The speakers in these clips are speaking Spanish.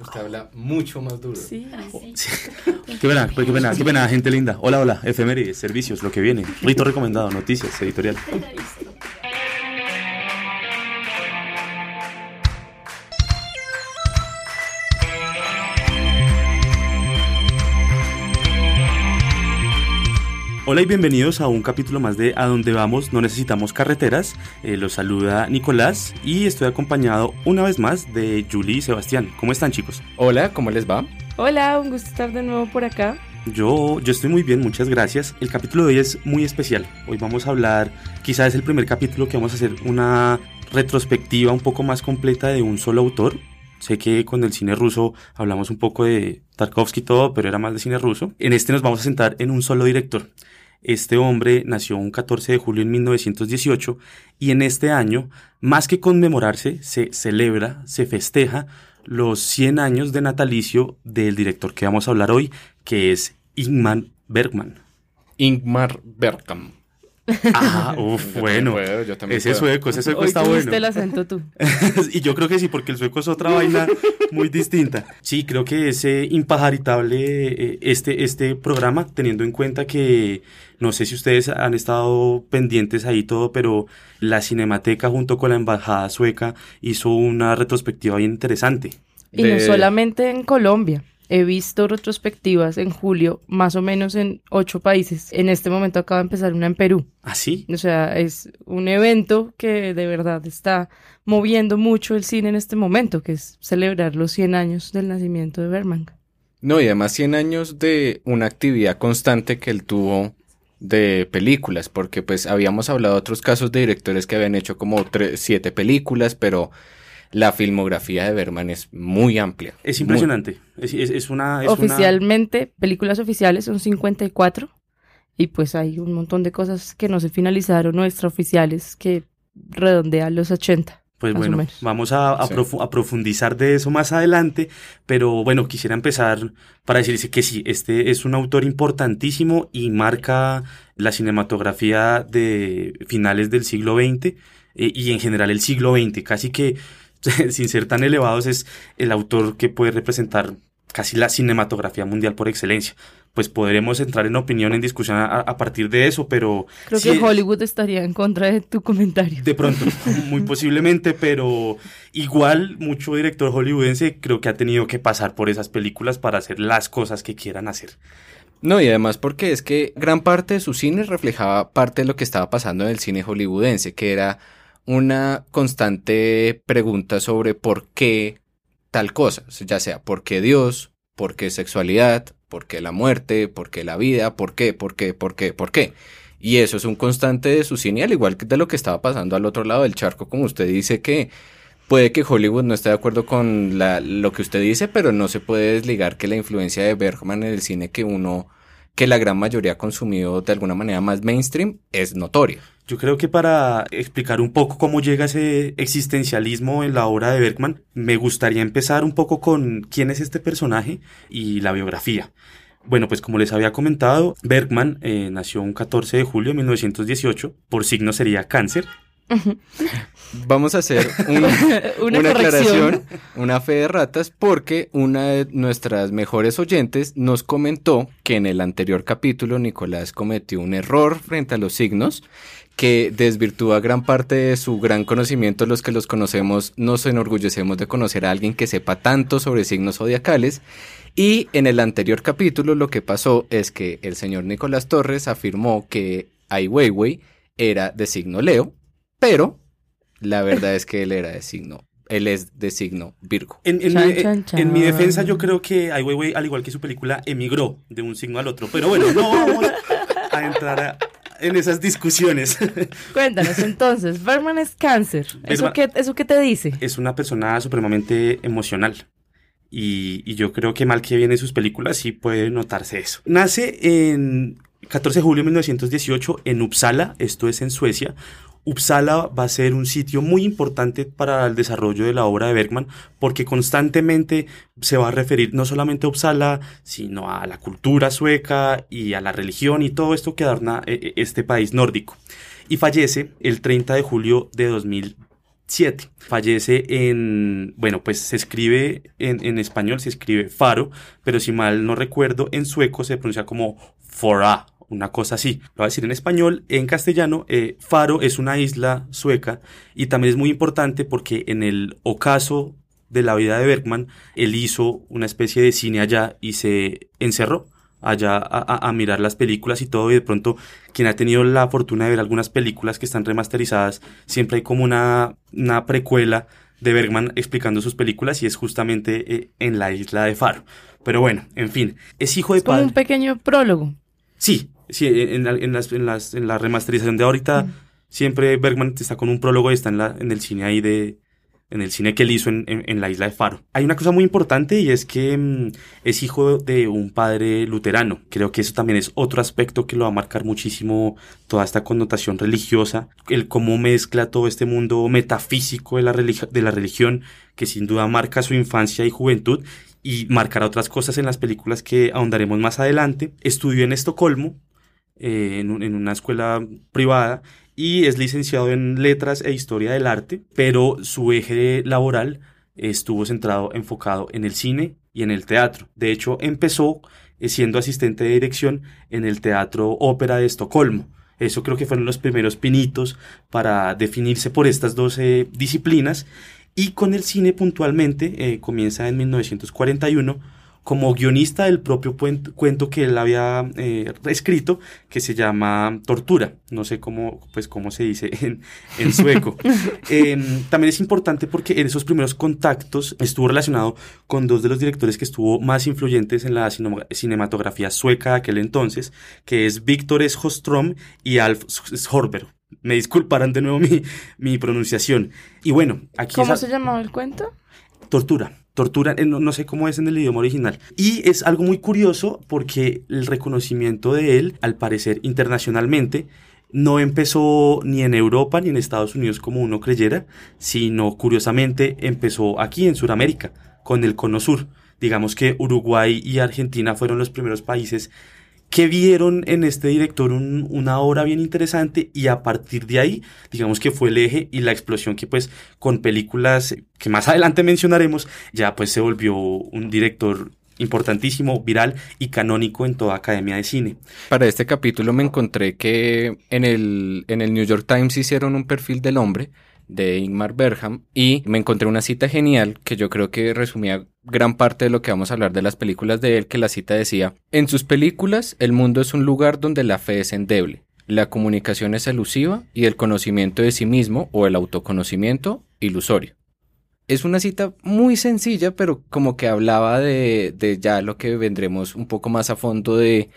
Usted habla mucho más duro. Sí. Qué pena, qué pena, qué pena, gente linda. Hola, hola, efemérides, servicios, lo que viene. Rito recomendado, noticias, editorial. Hola y bienvenidos a un capítulo más de A Donde Vamos No Necesitamos Carreteras. Eh, los saluda Nicolás y estoy acompañado una vez más de Julie y Sebastián. ¿Cómo están chicos? Hola, ¿cómo les va? Hola, un gusto estar de nuevo por acá. Yo, yo estoy muy bien, muchas gracias. El capítulo de hoy es muy especial. Hoy vamos a hablar, quizás es el primer capítulo que vamos a hacer una retrospectiva un poco más completa de un solo autor. Sé que con el cine ruso hablamos un poco de Tarkovsky y todo, pero era más de cine ruso. En este nos vamos a sentar en un solo director. Este hombre nació un 14 de julio en 1918 y en este año, más que conmemorarse, se celebra, se festeja los 100 años de natalicio del director que vamos a hablar hoy, que es Ingmar Bergman. Ingmar Bergman. Ah, uf, bueno. puedo, yo también ese puedo. sueco, ese sueco Hoy está bueno. el acento tú. y yo creo que sí, porque el sueco es otra vaina muy distinta. Sí, creo que es eh, impajaritable eh, este, este programa, teniendo en cuenta que no sé si ustedes han estado pendientes ahí todo, pero la Cinemateca junto con la Embajada Sueca hizo una retrospectiva bien interesante. Y no solamente en Colombia. He visto retrospectivas en julio, más o menos en ocho países. En este momento acaba de empezar una en Perú. ¿Ah, sí? O sea, es un evento que de verdad está moviendo mucho el cine en este momento, que es celebrar los 100 años del nacimiento de Bergman. No, y además 100 años de una actividad constante que él tuvo de películas, porque pues habíamos hablado de otros casos de directores que habían hecho como siete películas, pero la filmografía de Bergman es muy amplia. Es Muy- impresionante. Es, es- es una... es una- Oficialmente, películas oficiales son 54 y pues hay un montón de cosas que no se finalizaron o extraoficiales que redondean los 80. Pues bueno, vamos a, a Sí. profu- a profundizar de eso más adelante, pero bueno, quisiera empezar para decirse que sí, este es un autor importantísimo y marca la cinematografía de finales del siglo XX eh, y en general el siglo XX, casi que sin ser tan elevados es el autor que puede representar casi la cinematografía mundial por excelencia. Pues podremos entrar en opinión, en discusión a, a partir de eso, pero... Creo sí que Hollywood estaría en contra de tu comentario. de pronto, muy posiblemente, pero igual mucho director hollywoodense creo que ha tenido que pasar por esas películas para hacer las cosas que quieran hacer. No, y además porque es que gran parte de su cine reflejaba parte de lo que estaba pasando en el cine hollywoodense, que era una constante pregunta sobre por qué tal cosa, ya sea por qué Dios, por qué sexualidad, por qué la muerte, por qué la vida, por qué, por qué, por qué, por qué. Y eso es un constante de su cine, al igual que de lo que estaba pasando al otro lado del charco, como usted dice que puede que Hollywood no esté de acuerdo con lo que usted dice, pero no se puede desligar que la influencia de Bergman en el cine que uno, que la gran mayoría ha consumido de alguna manera más mainstream, es notoria. Yo creo que para explicar un poco cómo llega ese existencialismo en la obra de Bergman, me gustaría empezar un poco con quién es este personaje y la biografía. Bueno, pues como les había comentado, Bergman eh, nació un 14 de julio de 1918, por signo sería cáncer, Vamos a hacer un- Una una, aclaración, una fe de ratas, porque una de nuestras mejores oyentes nos comentó que en el anterior capítulo Nicolás cometió un error frente a los signos que desvirtúa gran parte de su gran conocimiento. Los que los conocemos nos enorgullecemos de conocer a alguien que sepa tanto sobre signos zodiacales. Y en el anterior capítulo lo que pasó es que el señor Nicolás Torres afirmó que Ai Weiwei era de signo Leo, pero la verdad es que él era de signo, él es de signo Virgo. En, en Chan, mi, chan, chan. en mi defensa, yo creo que Ai Weiwei, al igual que su película, emigró de un signo al otro. Pero bueno, no vamos a entrar a- en esas discusiones. Cuéntanos entonces, Bergman es cáncer. ¿Eso qué, ¿Eso qué te dice? es una persona supremamente emocional. Y, y yo creo que mal que viene sus películas sí puede notarse eso. Nace en 14 de julio de 1918 en Uppsala, esto es en Suecia. Uppsala va a ser un sitio muy importante para el desarrollo de la obra de Bergman porque constantemente se va a referir no solamente a Uppsala, sino a la cultura sueca y a la religión y todo esto que adorna eh, eh, este país nórdico. Y fallece el 30 de julio de 2000 2007. Fallece en, bueno, pues se escribe en, en español, se escribe Faro, pero si mal no recuerdo, en sueco se pronuncia como Fora una cosa así. Lo voy a decir en español, en castellano, eh, Faro es una isla sueca y también es muy importante porque en el ocaso de la vida de Bergman, él hizo una especie de cine allá y se encerró allá a, mirar las películas y todo y de pronto quien ha tenido la fortuna de ver algunas películas que están remasterizadas, siempre hay como una, una precuela de Bergman explicando sus películas y es justamente eh, en la isla de Faro. Pero bueno, en fin, es hijo de es como un pequeño prólogo. Sí, sí, en, en, las, en, las, en la remasterización de ahorita, siempre Bergman está con un prólogo y está en, la, en el cine ahí de, en el cine que él hizo en, en, la isla de Faro. Hay una cosa muy importante y es que mm, es hijo de un padre luterano. Creo que eso también es otro aspecto que lo va a marcar muchísimo toda esta connotación religiosa, el cómo mezcla todo este mundo metafísico de la, de la religión que sin duda marca su infancia y juventud y marcará otras cosas en las películas que ahondaremos más adelante. Estudió en Estocolmo, eh, en, una escuela privada y es licenciado en letras e historia del arte, pero su eje laboral estuvo centrado, enfocado en el cine y en el teatro. De hecho, empezó eh, siendo asistente de dirección en el Teatro Ópera de Estocolmo. Eso creo que fueron los primeros pinitos para definirse por estas dos disciplinas. Y con el cine puntualmente eh, comienza en 1941 como guionista del propio cuento que él había eh, escrito, que se llama Tortura. No sé cómo, pues, cómo se dice en, en sueco. Em, también es importante porque en esos primeros contactos estuvo relacionado con dos de los directores que estuvo más influyentes en la cinematografía sueca de aquel entonces, que es Víctor Schostrom y Alf Horber. Me disculparán de nuevo mi, mi pronunciación. Y bueno, aquí... ¿Cómo se llamaba el cuento? Tortura tortura, eh, no, sé cómo es en el idioma original. Y es algo muy curioso porque el reconocimiento de él, al parecer internacionalmente, no empezó ni en Europa ni en Estados Unidos como uno creyera, sino curiosamente empezó aquí en Sudamérica, con el Cono Sur. Digamos que Uruguay y Argentina fueron los primeros países que vieron en este director una obra bien interesante y a partir de ahí, digamos que fue el eje y la explosión que pues con películas que más adelante mencionaremos, ya pues se volvió un director importantísimo, viral y canónico en toda academia de cine. Para este capítulo me encontré que en el, en el New York Times hicieron un perfil del hombre de Ingmar Bergham y me encontré una cita genial que yo creo que resumía gran parte de lo que vamos a hablar de las películas de él, que la cita decía, en sus películas el mundo es un lugar donde la fe es endeble, la comunicación es elusiva y el conocimiento de sí mismo o el autoconocimiento ilusorio. Es una cita muy sencilla, pero como que hablaba de, de ya lo que vendremos un poco más a fondo de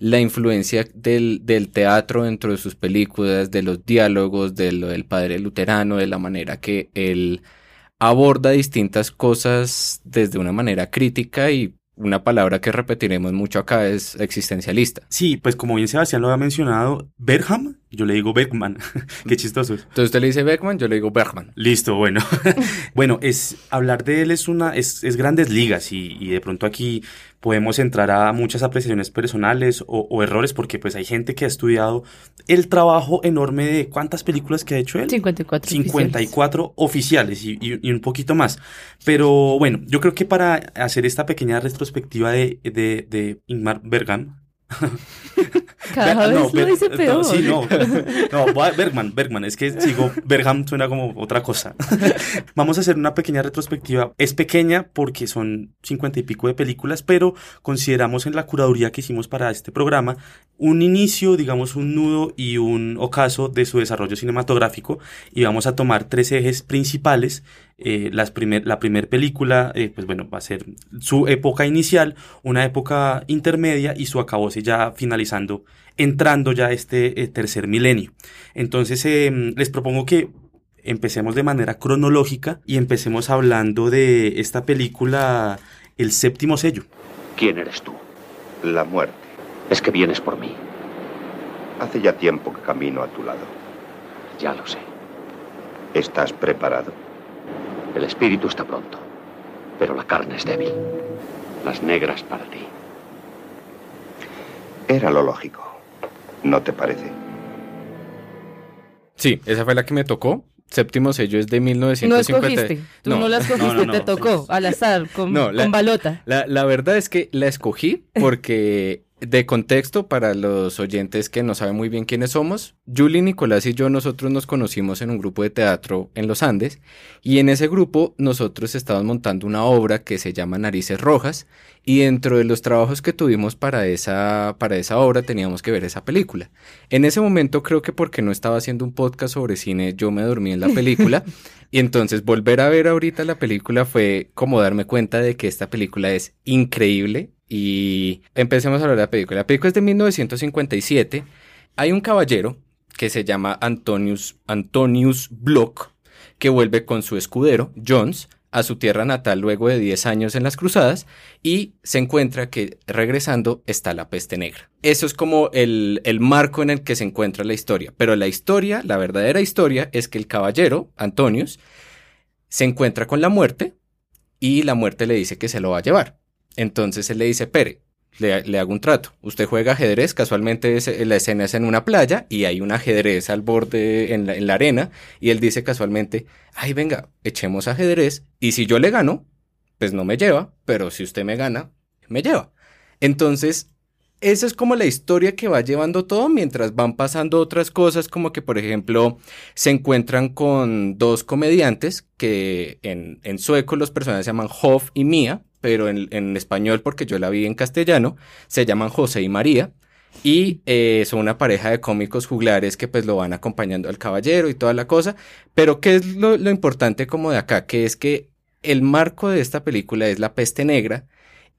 la influencia del, del, teatro dentro de sus películas, de los diálogos, de lo del padre luterano, de la manera que él aborda distintas cosas desde una manera crítica y una palabra que repetiremos mucho acá es existencialista. Sí, pues como bien Sebastián lo ha mencionado, Bergham, yo le digo Bergman, qué chistoso. Entonces usted le dice Bergman, yo le digo Bergman. Listo, bueno. bueno, es hablar de él es una, es, es grandes ligas y, y de pronto aquí podemos entrar a muchas apreciaciones personales o, errores, porque pues hay gente que ha estudiado el trabajo enorme de cuántas películas que ha hecho él. 54. 54 oficiales, y, y, un poquito más. Pero bueno, yo creo que para hacer esta pequeña retrospectiva de, de, de Ingmar Bergman, Cada vez lo dice peor. sí, no. No, Bergman, Bergman. Es que sigo, Bergman suena como otra cosa. Vamos a hacer una pequeña retrospectiva. Es pequeña porque son cincuenta y pico de películas, pero consideramos en la curaduría que hicimos para este programa un inicio, digamos, un nudo y un ocaso de su desarrollo cinematográfico y vamos a tomar tres ejes principales eh, las primer, la primera película, eh, pues bueno, va a ser su época inicial, una época intermedia y su acabose ya finalizando, entrando ya este eh, tercer milenio. Entonces, em, les propongo que empecemos de manera cronológica y empecemos hablando de esta película, El séptimo sello. ¿Quién eres tú? La muerte. Es que vienes por mí. Hace ya tiempo que camino a tu lado. Ya lo sé. ¿Estás preparado? El espíritu está pronto, pero la carne es débil. Las negras para ti. Era lo lógico. ¿No te parece? Sí, esa fue la que me tocó. séptimo sello es de No 1950. escogiste, tú no, la escogiste, no, no, te no. tocó al azar, con, No, la- con balota. La, la verdad es que la escogí porque, de contexto, para los oyentes que no saben muy bien quiénes somos, Julie, Nicolás y yo, nosotros nos conocimos en un grupo de teatro en los Andes y en ese grupo nosotros estábamos montando una obra que se llama Narices Rojas y dentro de los trabajos que tuvimos para esa, para esa obra teníamos que ver esa película. En ese momento creo que porque no estaba haciendo un podcast sobre cine, yo me dormí en la película y entonces volver a ver ahorita la película fue como darme cuenta de que esta película es increíble y empecemos a hablar de la película. La película es de 1957. Hay un caballero que se llama Antonius, Antonius Block que vuelve con su escudero, Jones, a su tierra natal luego de 10 años en las cruzadas y se encuentra que regresando está la peste negra. Eso es como el, el marco en el que se encuentra la historia. Pero la historia, la verdadera historia, es que el caballero, Antonius, se encuentra con la muerte y la muerte le dice que se lo va a llevar. Entonces él le dice, Pere, le, hago un trato. Usted juega ajedrez, casualmente es- la escena es en una playa y hay un ajedrez al borde en la, en la arena y él dice casualmente, ay venga, echemos ajedrez y si yo le gano, pues no me lleva, pero si usted me gana, me lleva. Entonces, esa es como la historia que va llevando todo mientras van pasando otras cosas, como que, por ejemplo, se encuentran con dos comediantes que en, en sueco los personajes se llaman Hoff y Mia, pero en, en español, porque yo la vi en castellano, se llaman José y María. Y eh, son una pareja de cómicos juglares que pues lo van acompañando al caballero y toda la cosa. Pero ¿qué es lo, lo importante como de acá? Que es que el marco de esta película es la peste negra,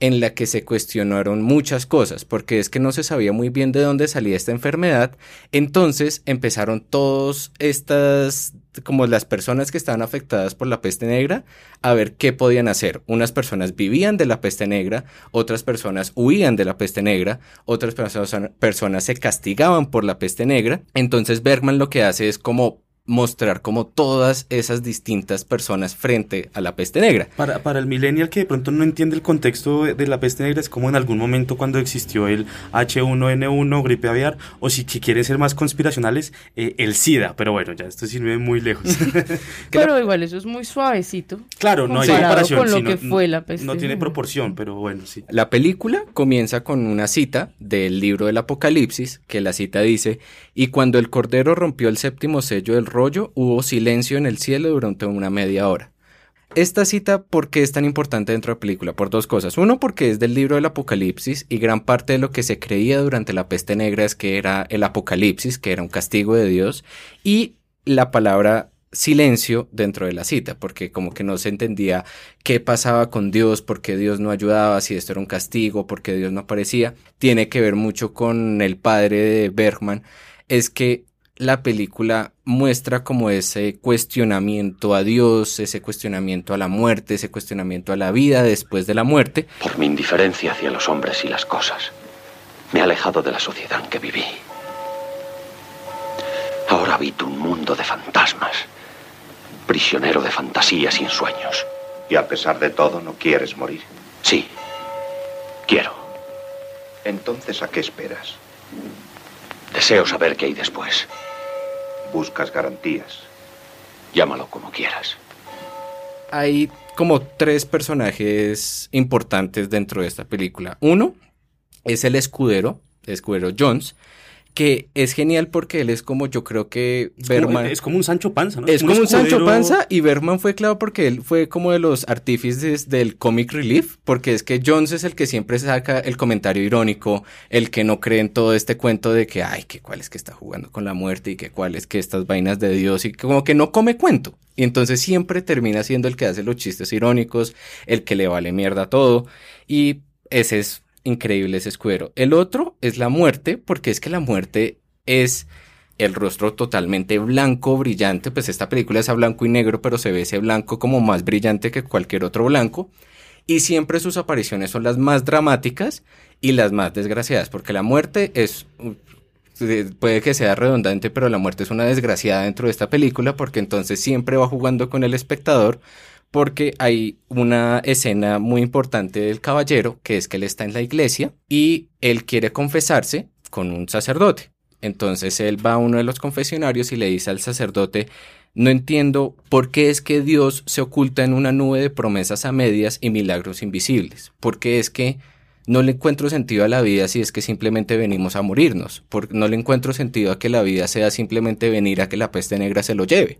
en la que se cuestionaron muchas cosas, porque es que no se sabía muy bien de dónde salía esta enfermedad. Entonces empezaron todos estas, como las personas que estaban afectadas por la peste negra, a ver qué podían hacer. Unas personas vivían de la peste negra, otras personas huían de la peste negra, otras personas, personas se castigaban por la peste negra. Entonces Bergman lo que hace es como mostrar como todas esas distintas personas frente a la peste negra. Para, para el millennial que de pronto no entiende el contexto de, de la peste negra, es como en algún momento cuando existió el H1N1, gripe aviar, o si que quieren ser más conspiracionales, eh, el SIDA. Pero bueno, ya esto sirve muy lejos. Pero igual eso es muy suavecito. claro, no hay comparación. con lo sí, no- que fue la peste No tiene proporción, pero bueno, sí. La película comienza con una cita del libro del Apocalipsis, que la cita dice, y cuando el Cordero rompió el séptimo sello del rollo, hubo silencio en el cielo durante una media hora. Esta cita, ¿por qué es tan importante dentro de la película? Por dos cosas. Uno, porque es del libro del Apocalipsis y gran parte de lo que se creía durante la peste negra es que era el Apocalipsis, que era un castigo de Dios, y la palabra silencio dentro de la cita, porque como que no se entendía qué pasaba con Dios, por qué Dios no ayudaba, si esto era un castigo, por qué Dios no aparecía, tiene que ver mucho con el padre de Bergman, es que la película muestra como ese cuestionamiento a Dios, ese cuestionamiento a la muerte, ese cuestionamiento a la vida después de la muerte, Por mi indiferencia hacia los hombres y las cosas, me he alejado de la sociedad en que viví. Ahora habito un mundo de fantasmas, prisionero de fantasías y ensueños. Y a pesar de todo, no quieres morir. Sí, quiero. Entonces, ¿a qué esperas? Deseo saber qué hay después. Buscas garantías. Llámalo como quieras. hay como tres personajes importantes dentro de esta película. Uno es el escudero, el escudero Jones, que es genial porque él es como yo creo que Es como, Bergman... es como un Sancho Panza, ¿no? Es como un Sancho Panza y Bergman fue claro porque él fue como de los artífices del comic relief, porque es que Jones es el que siempre saca el comentario irónico, el que no cree en todo este cuento de que, ay, que cuál es que está jugando con la muerte y que cuál es que estas vainas de Dios y que como que no come cuento. Y entonces siempre termina siendo el que hace los chistes irónicos, el que le vale mierda todo y ese es increíble ese escudero. El otro es la muerte, porque es que la muerte es el rostro totalmente blanco, brillante, pues esta película es a blanco y negro, pero se ve ese blanco como más brillante que cualquier otro blanco. Y siempre sus apariciones son las más dramáticas y las más desgraciadas, porque la muerte es, puede que sea redundante, pero la muerte es una desgraciada dentro de esta película, porque entonces siempre va jugando con el espectador, porque hay una escena muy importante del caballero, que es que él está en la iglesia y él quiere confesarse con un sacerdote. Entonces él va a uno de los confesionarios y le dice al sacerdote, no entiendo por qué es que Dios se oculta en una nube de promesas a medias y milagros invisibles. ¿Por qué es que no le encuentro sentido a la vida si es que simplemente venimos a morirnos. Porque no le encuentro sentido a que la vida sea simplemente venir a que la peste negra se lo lleve.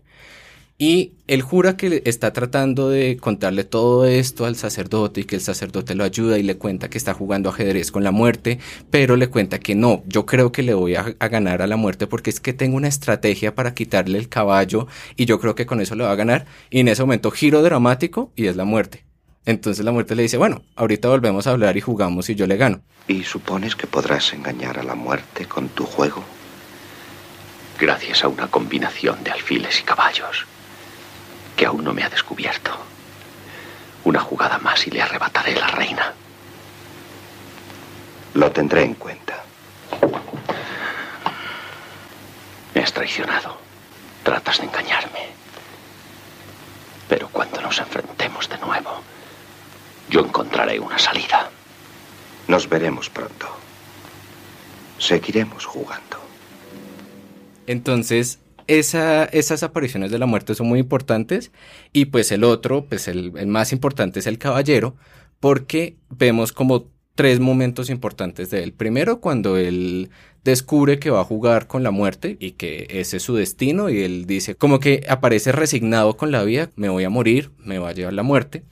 Y él jura que está tratando de contarle todo esto al sacerdote y que el sacerdote lo ayuda y le cuenta que está jugando ajedrez con la muerte, pero le cuenta que no, yo creo que le voy a, a, ganar a la muerte porque es que tengo una estrategia para quitarle el caballo y yo creo que con eso le va a ganar. Y en ese momento giro dramático y es la muerte. Entonces la muerte le dice, bueno, ahorita volvemos a hablar y jugamos y yo le gano. ¿Y supones que podrás engañar a la muerte con tu juego? Gracias a una combinación de alfiles y caballos que aún no me ha descubierto. Una jugada más y le arrebataré la reina. Lo tendré en cuenta. Me has traicionado. Tratas de engañarme. Pero cuando nos enfrentemos de nuevo, yo encontraré una salida. Nos veremos pronto. Seguiremos jugando. Entonces, esa, esas apariciones de la muerte son muy importantes y pues el otro, pues el, más importante es el caballero porque vemos como tres momentos importantes de él. Primero, cuando él descubre que va a jugar con la muerte y que ese es su destino y él dice como que aparece resignado con la vida, me voy a morir, me va a llevar la muerte.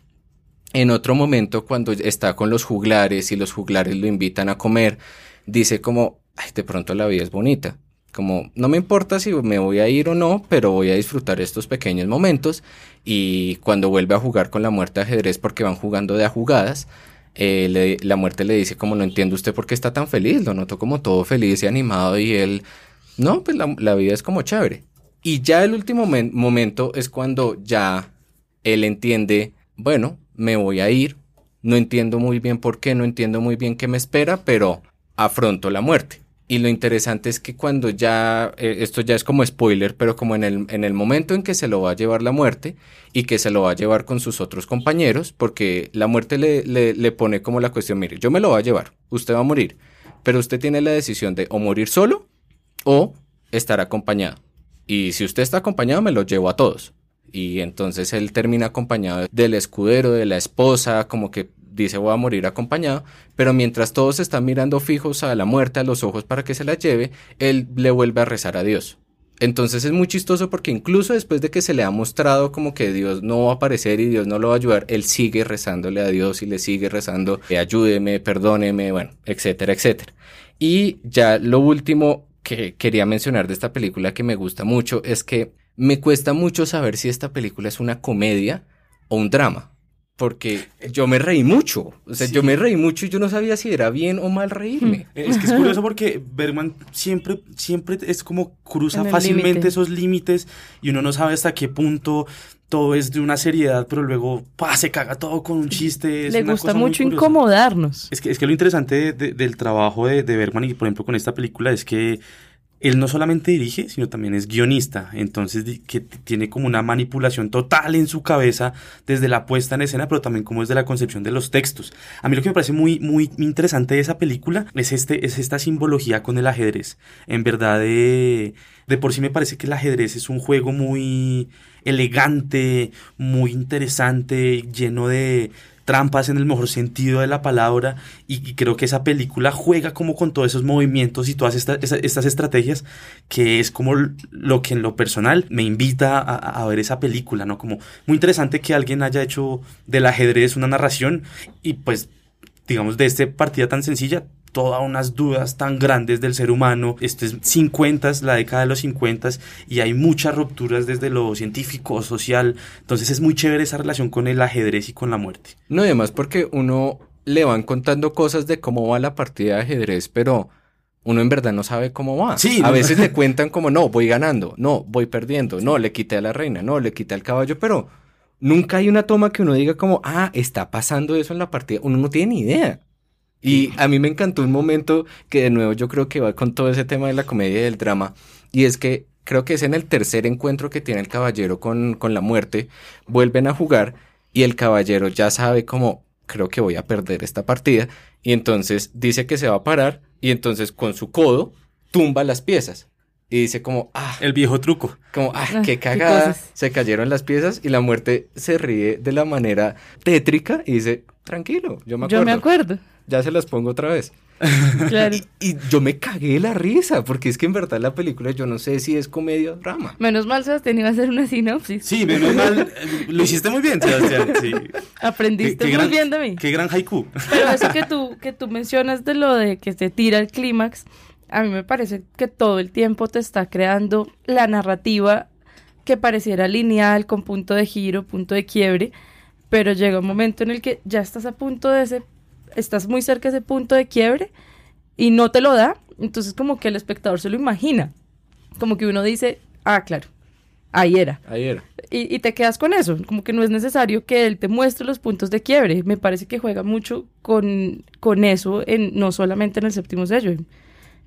En otro momento, cuando está con los juglares y los juglares lo invitan a comer, dice como, de pronto la vida es bonita. Como, no me importa si me voy a ir o no, pero voy a disfrutar estos pequeños momentos. Y cuando vuelve a jugar con la muerte ajedrez, porque van jugando de a jugadas, eh, la muerte le dice como, no entiendo usted por qué está tan feliz. Lo noto como todo feliz y animado y él, no, pues la, la vida es como chévere. Y ya el último momento es cuando ya él entiende, bueno, me voy a ir, no entiendo muy bien por qué, no entiendo muy bien qué me espera, pero afronto la muerte. Y lo interesante es que cuando ya, eh, esto ya es como spoiler, pero como en el, en el momento en que se lo va a llevar la muerte y que se lo va a llevar con sus otros compañeros, porque la muerte le, le, le pone como la cuestión, mire, yo me lo voy a llevar, usted va a morir, pero usted tiene la decisión de o morir solo o estar acompañado. Y si usted está acompañado, me lo llevo a todos. Y entonces él termina acompañado del escudero, de la esposa, como que dice voy a morir acompañado, pero mientras todos están mirando fijos a la muerte a los ojos para que se la lleve, él le vuelve a rezar a Dios. Entonces es muy chistoso porque incluso después de que se le ha mostrado como que Dios no va a aparecer y Dios no lo va a ayudar, él sigue rezándole a Dios y le sigue rezando, ayúdeme, perdóneme, bueno, etcétera, etcétera. Y ya lo último que quería mencionar de esta película que me gusta mucho es que me cuesta mucho saber si esta película es una comedia o un drama porque yo me reí mucho. O sea, sí. yo me reí mucho y yo no sabía si era bien o mal reírme. Es que es curioso porque Bergman siempre, siempre es como cruza fácilmente esos límites y uno no sabe hasta qué punto todo es de una seriedad, pero luego ¡pah! se caga todo con un chiste. Es Le gusta mucho incomodarnos. Es que, es que lo interesante de, de, del trabajo de, de Bergman y por ejemplo con esta película es que él no solamente dirige, sino también es guionista, entonces que tiene como una manipulación total en su cabeza desde la puesta en escena, pero también como desde la concepción de los textos. A mí lo que me parece muy, muy interesante de esa película es, este, es esta simbología con el ajedrez. En verdad, de, de por sí me parece que el ajedrez es un juego muy elegante, muy interesante, lleno de, trampas en el mejor sentido de la palabra y, creo que esa película juega como con todos esos movimientos y todas esta, estas estrategias que es como lo que en lo personal me invita a, a, ver esa película, ¿no? Como muy interesante que alguien haya hecho del ajedrez una narración y pues digamos de esta partida tan sencilla todas unas dudas tan grandes del ser humano. Esto es 50, la década de los 50 y hay muchas rupturas desde lo científico, social. Entonces es muy chévere esa relación con el ajedrez y con la muerte. No, y además porque uno le van contando cosas de cómo va la partida de ajedrez, pero uno en verdad no sabe cómo va. Sí, a no. veces le cuentan como, no, voy ganando, no, voy perdiendo, no, le quité a la reina, no, le quité al caballo, pero nunca hay una toma que uno diga como, ah, está pasando eso en la partida. Uno no tiene ni idea. Y a mí me encantó un momento que de nuevo yo creo que va con todo ese tema de la comedia y del drama. Y es que creo que es en el tercer encuentro que tiene el caballero con, con la muerte. Vuelven a jugar y el caballero ya sabe como creo que voy a perder esta partida. Y entonces dice que se va a parar y entonces con su codo tumba las piezas. y dice como, ah, El viejo truco. como, ah, Ah, qué qué cagada. cosas. Se cayeron las piezas y la muerte se ríe de la manera tétrica y dice, tranquilo, yo me acuerdo. Yo me acuerdo. Ya se las pongo otra vez. Claro. Y yo me cagué de la risa, porque es que en verdad la película yo no sé si es comedia o drama. Menos mal, Sebastián iba a hacer una sinopsis. Sí, menos mal. eh, Lo hiciste muy bien, Sebastián. Sí. Aprendiste muy gran, bien de mí. Qué gran haiku. Pero eso que tú, que tú mencionas de lo de que se tira el clímax, a mí me parece que todo el tiempo te está creando la narrativa que pareciera lineal, con punto de giro, punto de quiebre, pero llega un momento en el que ya estás a punto de ese, estás muy cerca de ese punto de quiebre y no te lo da, entonces como que el espectador se lo imagina, como que uno dice, ah, claro, ahí era. Ahí era. Y, y te quedas con eso, como que no es necesario que él te muestre los puntos de quiebre. Me parece que juega mucho con, con eso, en, no solamente en el séptimo sello,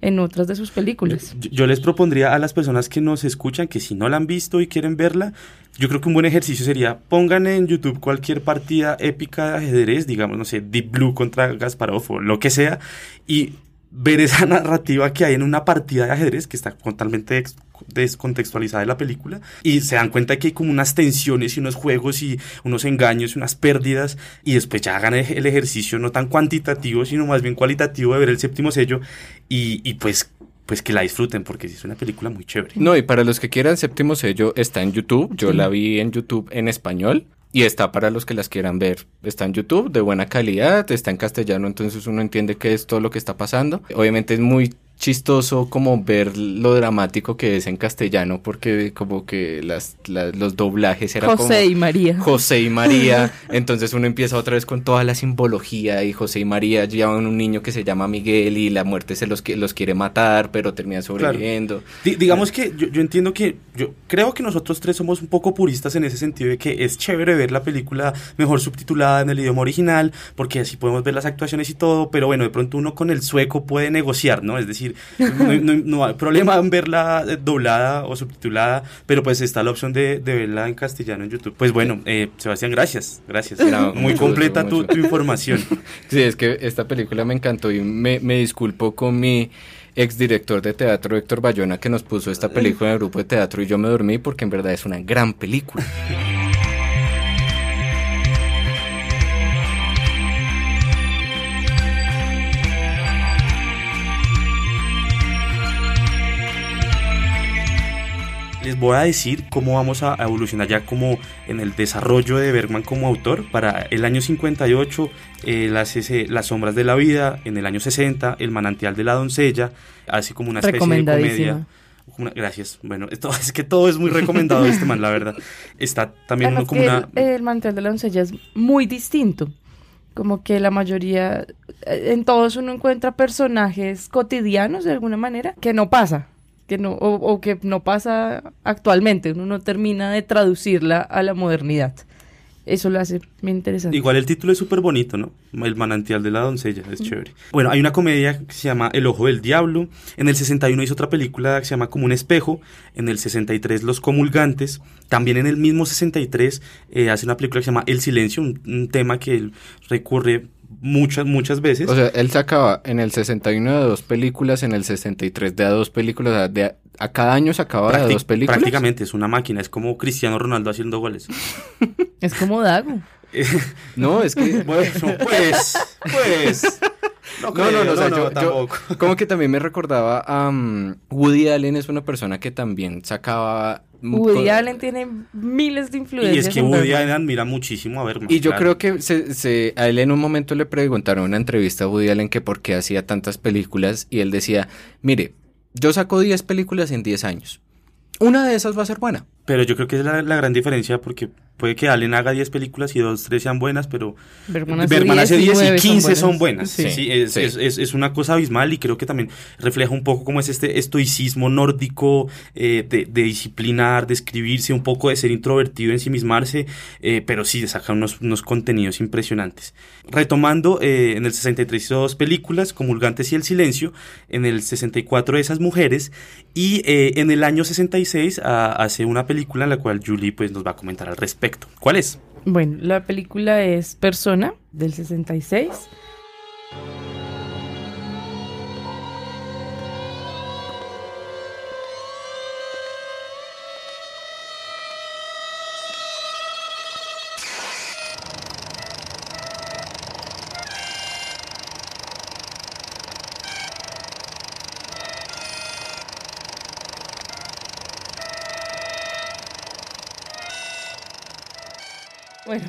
en, otras de sus películas. Yo, les propondría a las personas que nos escuchan que si no la han visto y quieren verla, yo creo que un buen ejercicio sería pongan en YouTube cualquier partida épica de ajedrez, digamos, no sé, Deep Blue contra Gasparov lo que sea, y ver esa narrativa que hay en una partida de ajedrez que está totalmente ex- descontextualizada de la película y se dan cuenta que hay como unas tensiones y unos juegos y unos engaños y unas pérdidas y después ya hagan el ejercicio no tan cuantitativo sino más bien cualitativo de ver el séptimo sello y, y pues pues que la disfruten porque es una película muy chévere. No, y para los que quieran, séptimo sello está en YouTube. Yo la vi en YouTube en español. Y está para los que las quieran ver. Está en YouTube de buena calidad, está en castellano, entonces uno entiende qué es todo lo que está pasando. Obviamente es muy chistoso como ver lo dramático que es en castellano, porque como que las, la- los doblajes eran como... José y María. José y María. Entonces uno empieza otra vez con toda la simbología y José y María llevan un niño que se llama Miguel y la muerte se los, los quiere matar, pero termina sobreviviendo. Di- digamos que yo, yo entiendo que yo creo que nosotros tres somos un poco puristas en ese sentido de que es chévere ver la película mejor subtitulada en el idioma original porque así podemos ver las actuaciones y todo, pero bueno, de pronto uno con el sueco puede negociar, ¿no? Es decir, no, no- no hay problema en verla doblada o subtitulada, pero pues está la opción de, de verla en castellano en YouTube. Pues bueno, eh, Sebastián, gracias, gracias. No, Muy mucho completa tu información. Sí, es que esta película me encantó y me, me disculpo con mi exdirector de teatro, Héctor Bayona, que nos puso esta película en el grupo de teatro y yo me dormí porque en verdad es una gran película. Voy a decir cómo vamos a evolucionar ya como en el desarrollo de Bergman como autor. Para el año 58, eh, las, ese- las sombras de la vida. En el año 60, El manantial de la doncella. Así como una especie de comedia. Una- gracias. Bueno, esto, es que todo es muy recomendado este man, la verdad. Está también uno como una... el, el mantel de la doncella es muy distinto. Como que la mayoría, eh, en todos uno encuentra personajes cotidianos de alguna manera que no pasa, que no, o, o que no pasa actualmente. Uno no termina de traducirla a la modernidad. Eso lo hace muy interesante. Igual el título es súper bonito, ¿no? El manantial de la doncella, es chévere. Bueno, hay una comedia que se llama El ojo del diablo. En el 61 hizo otra película que se llama Como un espejo. En el 63 Los comulgantes. También en el mismo 63 eh, hace una película que se llama El silencio, un, un tema que él recurre muchas, muchas veces. O sea, él sacaba en el 61 de dos películas, en el 63 de a dos películas, o sea, de a, a cada año sacaba de a dos películas. Prácticamente es una máquina, es como Cristiano Ronaldo haciendo goles. Es como Dago. No, es que... bueno, pues, pues. No, no, no, o sea, yo- yo- tampoco. Como que también me recordaba a um, Woody Allen es una persona que también sacaba... Woody Allen tiene miles de influencias. Y es que Woody. Allen admira muchísimo a Bergman. Y yo claro. creo que se, se- a él en un momento le preguntaron en una entrevista a Woody Allen que por qué hacía tantas películas y él decía, mire, yo saco 10 películas en 10 años. Una de esas va a ser buena. Pero yo creo que es la, la gran diferencia porque puede que Allen haga 10 películas y 2, 3 sean buenas, pero Bergman hace Bergman hace 10 y 19 15 son buenas. Sí, Sí, es, sí. Es, es- es una cosa abismal y creo que también refleja un poco cómo es este estoicismo nórdico eh, de, de disciplinar, de escribirse, un poco de ser introvertido, ensimismarse, eh, pero sí, de sacar unos, unos contenidos impresionantes. Retomando, eh, en el 63 hizo dos películas, Comulgantes y El Silencio, en el 64 Esas Mujeres y eh, en el año 66 ah, hace una película en la cual Julie pues, nos va a comentar al respecto. ¿Cuál es? Bueno, la película es Persona del 66.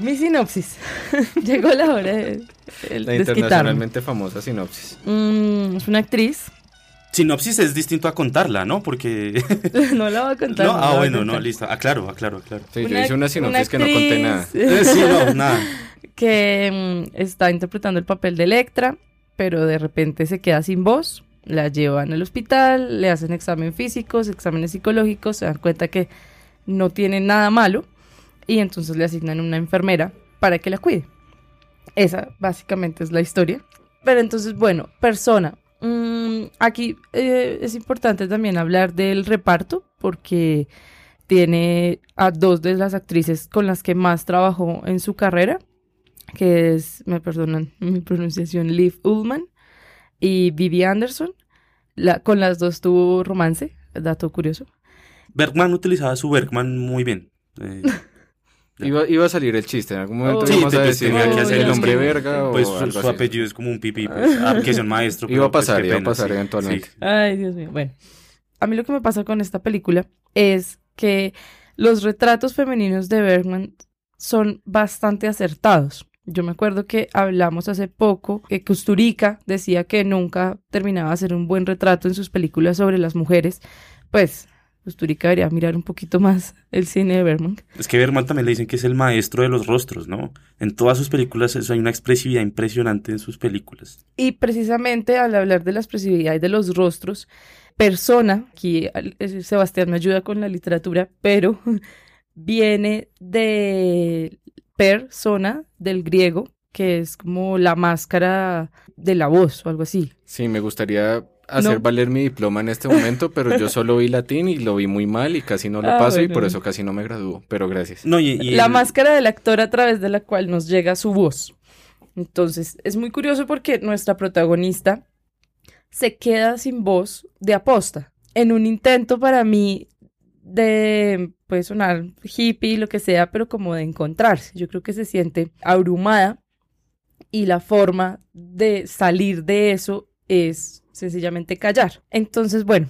Mi sinopsis. Llegó la hora de, de La internacionalmente famosa sinopsis. Mm, es una actriz. Sinopsis es distinto a contarla, ¿no? Porque... no la voy a contar. no, ah, bueno, no, listo. Aclaro, aclaro, aclaro. Sí, yo Una- hice una sinopsis una que no conté nada. actriz Sí, no, nada. que mm, está interpretando el papel de Electra, pero de repente se queda sin voz. La llevan al hospital, le hacen examen físicos, exámenes psicológicos, se dan cuenta que no tiene nada malo y entonces le asignan una enfermera para que la cuide. Esa básicamente es la historia. Pero entonces, bueno, persona. Mm, aquí eh, es importante también hablar del reparto porque tiene a dos de las actrices con las que más trabajó en su carrera, que es, me perdonan mi pronunciación, Liv Ullman y Vivi Anderson. La, con las dos tuvo romance, dato curioso. Bergman utilizaba su Bergman muy bien. Eh, Iba, iba a salir el chiste, en algún momento Oh. Sí, íbamos a te- te decir tenía que hacer el es nombre que, verga pues o su, algo su así. apellido es como un pipí, pues, ah, que es un maestro. Iba a pues, pasar, qué iba a pena, pasar sí, eventualmente. sí. Ay, Dios mío. Bueno, a mí lo que me pasa con esta película es que los retratos femeninos de Bergman son bastante acertados. Yo me acuerdo que hablamos hace poco que Kusturica decía que nunca terminaba de hacer un buen retrato en sus películas sobre las mujeres. Pues Kusturica debería mirar un poquito más el cine de Bergman. Es que Bergman también le dicen que es el maestro de los rostros, ¿no? En todas sus películas eso, hay una expresividad impresionante en sus películas. Y precisamente al hablar de la expresividad y de los rostros, persona, aquí Sebastián me ayuda con la literatura, pero viene de persona, del griego, que es como la máscara de la voz o algo así. Sí, me gustaría hacer No. valer mi diploma en este momento, pero yo solo vi latín y lo vi muy mal y casi no lo Ah, paso y por eso casi no me gradúo, pero gracias. No, y, y la el- máscara del actor a través de la cual nos llega su voz. Entonces, es muy curioso porque nuestra protagonista se queda sin voz de aposta. En un intento para mí de, puede sonar hippie, lo que sea, pero como de encontrarse. Yo creo que se siente abrumada y la forma de salir de eso es sencillamente callar. Entonces, bueno,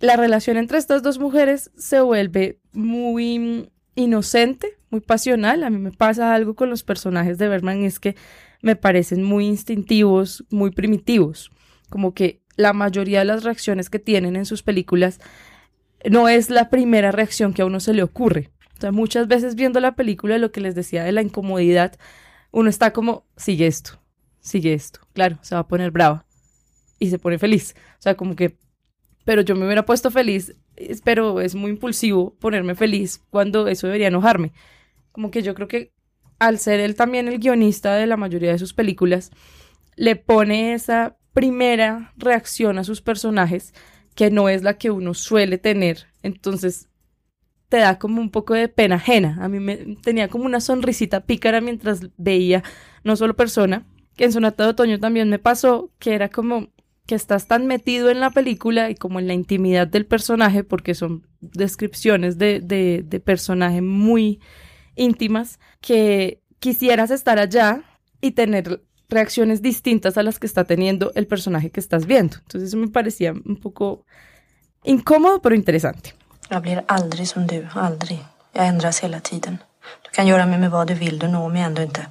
la relación entre estas dos mujeres se vuelve muy inocente, muy pasional. A mí me pasa algo con los personajes de Bergman, es que me parecen muy instintivos, muy primitivos. Como que la mayoría de las reacciones que tienen en sus películas no es la primera reacción que a uno se le ocurre. O muchas veces viendo la película, lo que les decía de la incomodidad, uno está como, sigue esto, sigue esto. Claro, se va a poner brava y se pone feliz. O sea, como que, pero yo me hubiera puesto feliz, pero es muy impulsivo ponerme feliz cuando eso debería enojarme. Como que yo creo que al ser él también el guionista de la mayoría de sus películas, le pone esa primera reacción a sus personajes que no es la que uno suele tener. Entonces te da como un poco de pena ajena. A mí me tenía como una sonrisita pícara mientras veía no solo persona, que en Sonata de Otoño también me pasó, que era como que estás tan metido en la película y como en la intimidad del personaje, porque son descripciones de, de, de personaje muy íntimas, que quisieras estar allá y tener reacciones distintas a las que está teniendo el personaje que estás viendo. Entonces eso me parecía un poco incómodo, pero interesante. Jag aldrig som du, aldrig. Jag ändras hela tiden. Du kan göra mig med vad du vill, du når mig ändå inte.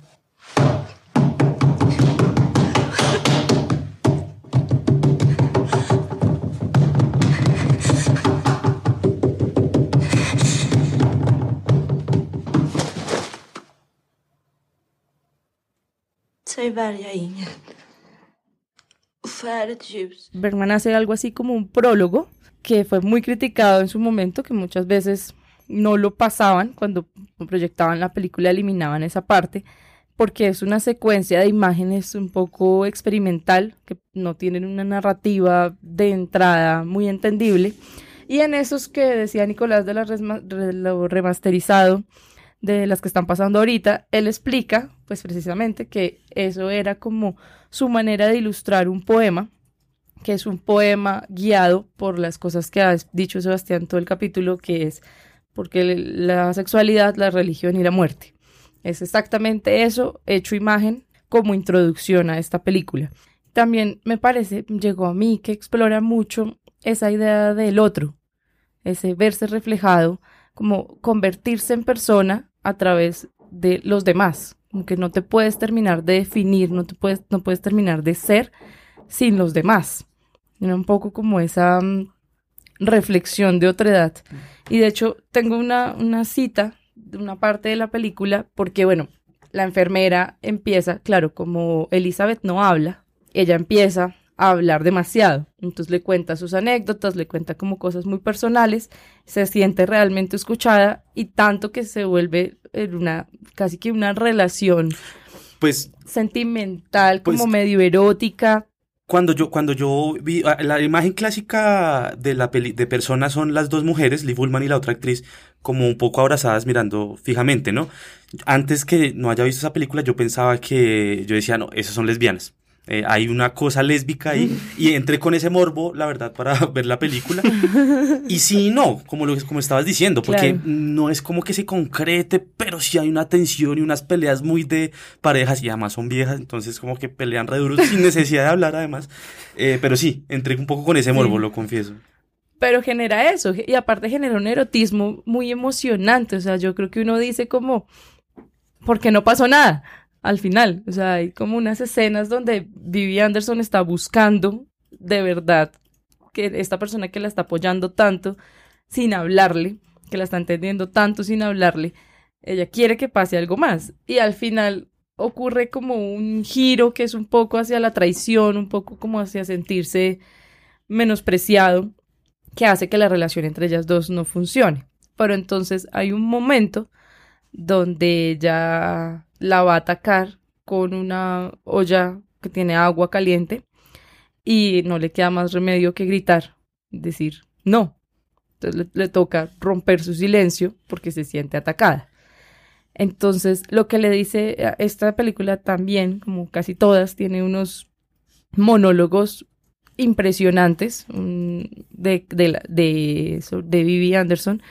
Bergman hace algo así como un prólogo que fue muy criticado en su momento, que muchas veces no lo pasaban cuando proyectaban la película, eliminaban esa parte, porque es una secuencia de imágenes un poco experimental, que no tienen una narrativa de entrada muy entendible. Y en esos que decía Nicolás de, la resma- de lo remasterizado, de las que están pasando ahorita, él explica, pues precisamente, que eso era como su manera de ilustrar un poema, que es un poema guiado por las cosas que ha dicho Sebastián todo el capítulo, que es porque la sexualidad, la religión y la muerte. Es exactamente eso, hecho imagen, como introducción a esta película. También me parece, llegó a mí, que explora mucho esa idea del otro, ese verse reflejado, como convertirse en persona a través de los demás, como que no te puedes terminar de definir, no, te puedes, no puedes terminar de ser sin los demás. Era un poco como esa mm, reflexión de otra edad. Y de hecho tengo una, una cita de una parte de la película, porque bueno, la enfermera empieza, claro, como Elizabeth no habla, ella empieza a hablar demasiado. Entonces le cuenta sus anécdotas, le cuenta como cosas muy personales, se siente realmente escuchada y tanto que se vuelve en una casi que una relación Pues sentimental, como Pues- medio erótica. cuando yo, cuando yo vi ah, la imagen clásica de la peli, de personas son las dos mujeres, Liv Ullmann y la otra actriz, como un poco abrazadas mirando fijamente, ¿no? Antes que no haya visto esa película, yo pensaba que, yo decía, no, esas son lesbianas. Eh, hay una cosa lésbica ahí y entré con ese morbo, la verdad, para ver la película. Y sí no, como lo como estabas diciendo, porque Claro. no es como que se concrete, pero sí hay una tensión y unas peleas muy de parejas y además son viejas, entonces como que pelean re duro sin necesidad de hablar además. Eh, pero sí, entré un poco con ese morbo, Sí. lo confieso. Pero genera eso, y aparte genera un erotismo muy emocionante, o sea, yo creo que uno dice como, porque no pasó nada al final, o sea, hay como unas escenas donde Vivi Anderson está buscando de verdad que esta persona que la está apoyando tanto sin hablarle, que la está entendiendo tanto sin hablarle, ella quiere que pase algo más y al final ocurre como un giro que es un poco hacia la traición, un poco como hacia sentirse menospreciado que hace que la relación entre ellas dos no funcione. Pero entonces hay un momento donde ella la va a atacar con una olla que tiene agua caliente y no le queda más remedio que gritar, decir no. Entonces le, toca romper su silencio porque se siente atacada. Entonces, lo que le dice a esta película también, como casi todas, tiene unos monólogos impresionantes de, de, de, de Vivi Anderson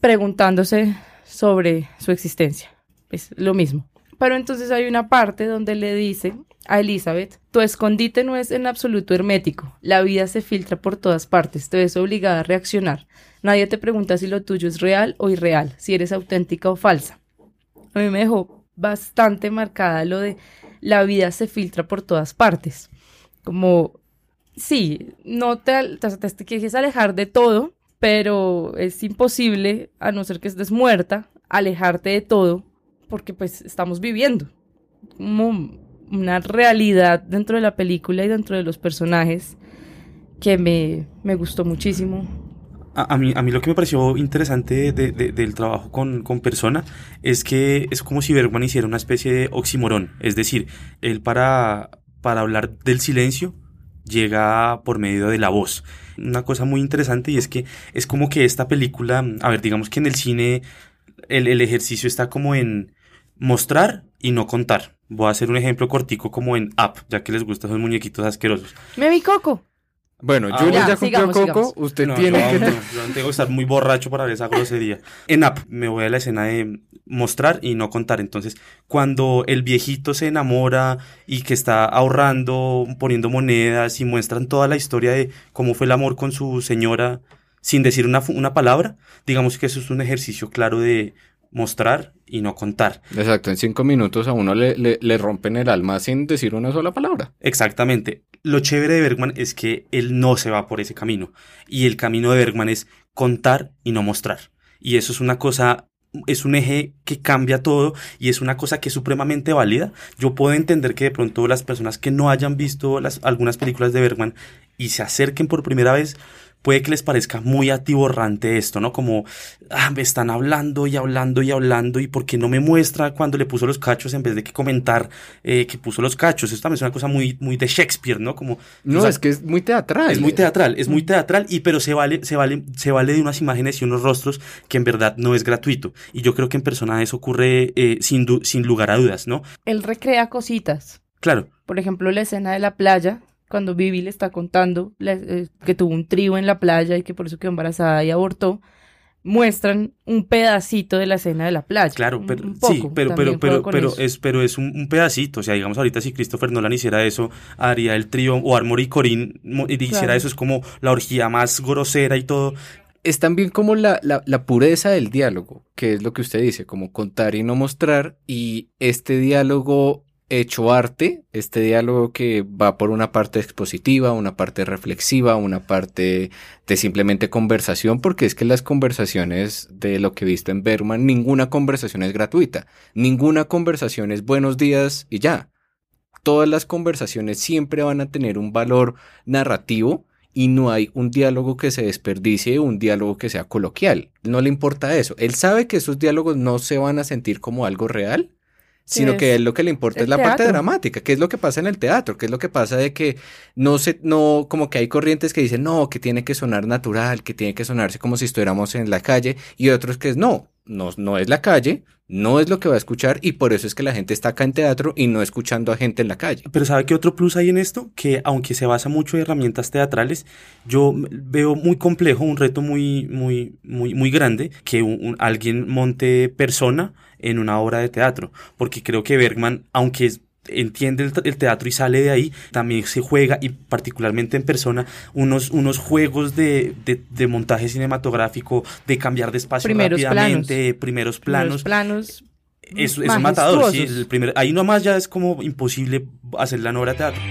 preguntándose sobre su existencia. Es lo mismo. Pero entonces hay una parte donde le dice a Elizabeth, tu escondite no es en absoluto hermético, la vida se filtra por todas partes, te ves obligada a reaccionar. Nadie te pregunta si lo tuyo es real o irreal, si eres auténtica o falsa. A mí me dejó bastante marcada lo de la vida se filtra por todas partes. Como, sí, no te, te- te quieres alejar de todo, pero es imposible, a no ser que estés muerta, alejarte de todo, porque pues estamos viviendo como una realidad dentro de la película y dentro de los personajes que me, me gustó muchísimo. A, a mí, a mí lo que me pareció interesante de- de- del trabajo con, con Persona es que es como si Bergman hiciera una especie de oximorón. Es decir, él para, para hablar del silencio llega por medio de la voz. Una cosa muy interesante y es que es como que esta película, a ver, digamos que en el cine el, el ejercicio está como en mostrar y no contar. Voy a hacer un ejemplo cortico como en Up, ya que les gustan esos muñequitos asquerosos. Me vi Coco. Bueno, Ah, Julio ya, ya, cumplió sigamos, Coco, sigamos. usted No, tiene yo, que... no, yo tengo que estar muy borracho para ver esa grosería. En Up me voy a la escena de mostrar y no contar. Entonces, cuando el viejito se enamora y que está ahorrando, poniendo monedas y muestran toda la historia de cómo fue el amor con su señora sin decir una, una palabra, digamos que eso es un ejercicio claro de mostrar y no contar. Exacto, en cinco minutos a uno le, le, le rompen el alma sin decir una sola palabra. Exactamente. Lo chévere de Bergman es que él no se va por ese camino. Y el camino de Bergman es contar y no mostrar. Y eso es una cosa, es un eje que cambia todo y es una cosa que es supremamente válida. Yo puedo entender que de pronto las personas que no hayan visto las, algunas películas de Bergman y se acerquen por primera vez, puede que les parezca muy atiborrante esto, ¿no? Como, ah, me están hablando y hablando y hablando y por qué no me muestra cuando le puso los cachos en vez de que comentar eh, que puso los cachos. Eso también es una cosa muy, muy de Shakespeare, ¿no? Como, No, o sea, es que es muy teatral. es muy teatral, es muy teatral, y pero se vale, se vale, se vale de unas imágenes y unos rostros que en verdad no es gratuito. Y yo creo que en persona eso ocurre eh, sin, sin lugar a dudas, ¿no? Él recrea cositas. Claro, Por ejemplo, la escena de la playa, cuando Vivi le está contando la- eh, que tuvo un trío en la playa y que por eso quedó embarazada y abortó, muestran un pedacito de la escena de la playa. claro, Un- pero un sí, poco, pero, pero, eso. es, pero es un, un pedacito. O sea, digamos ahorita si Christopher Nolan hiciera eso, haría el trío, o Armory y hiciera Claro. eso, es como la orgía más grosera y todo. es también como la, la, la, pureza del diálogo, que es lo que usted dice, como contar y no mostrar, y este diálogo hecho arte, este diálogo que va por una parte expositiva, una parte reflexiva, una parte de simplemente conversación, porque es que las conversaciones de lo que he visto en Berman, ninguna conversación es gratuita, ninguna conversación es buenos días y ya. Todas las conversaciones siempre van a tener un valor narrativo y no hay un diálogo que se desperdicie, un diálogo que sea coloquial. No le importa eso. Él sabe que esos diálogos no se van a sentir como algo real, sino que él lo que le importa es la parte dramática, qué es lo que pasa en el teatro, qué es lo que pasa de que no se, no, como que hay corrientes que dicen, no, que tiene que sonar natural, que tiene que sonarse como si estuviéramos en la calle, y otros que es, no, no, no es la calle, no es lo que va a escuchar y por eso es que la gente está acá en teatro y no escuchando a gente en la calle. Pero ¿sabe qué otro plus hay en esto? Que aunque se basa mucho en herramientas teatrales, yo veo muy complejo, un reto muy, muy, muy, muy grande, que alguien monte persona en una obra de teatro, porque creo que Bergman, aunque es entiende el, teatro y sale de ahí, también se juega y particularmente en persona unos, unos juegos de, de, montaje cinematográfico, de cambiar de espacio rápidamente, primeros planos. planos. Es, es un matador, sí, el primer, ahí nomás ya es como imposible hacer la obra de teatro.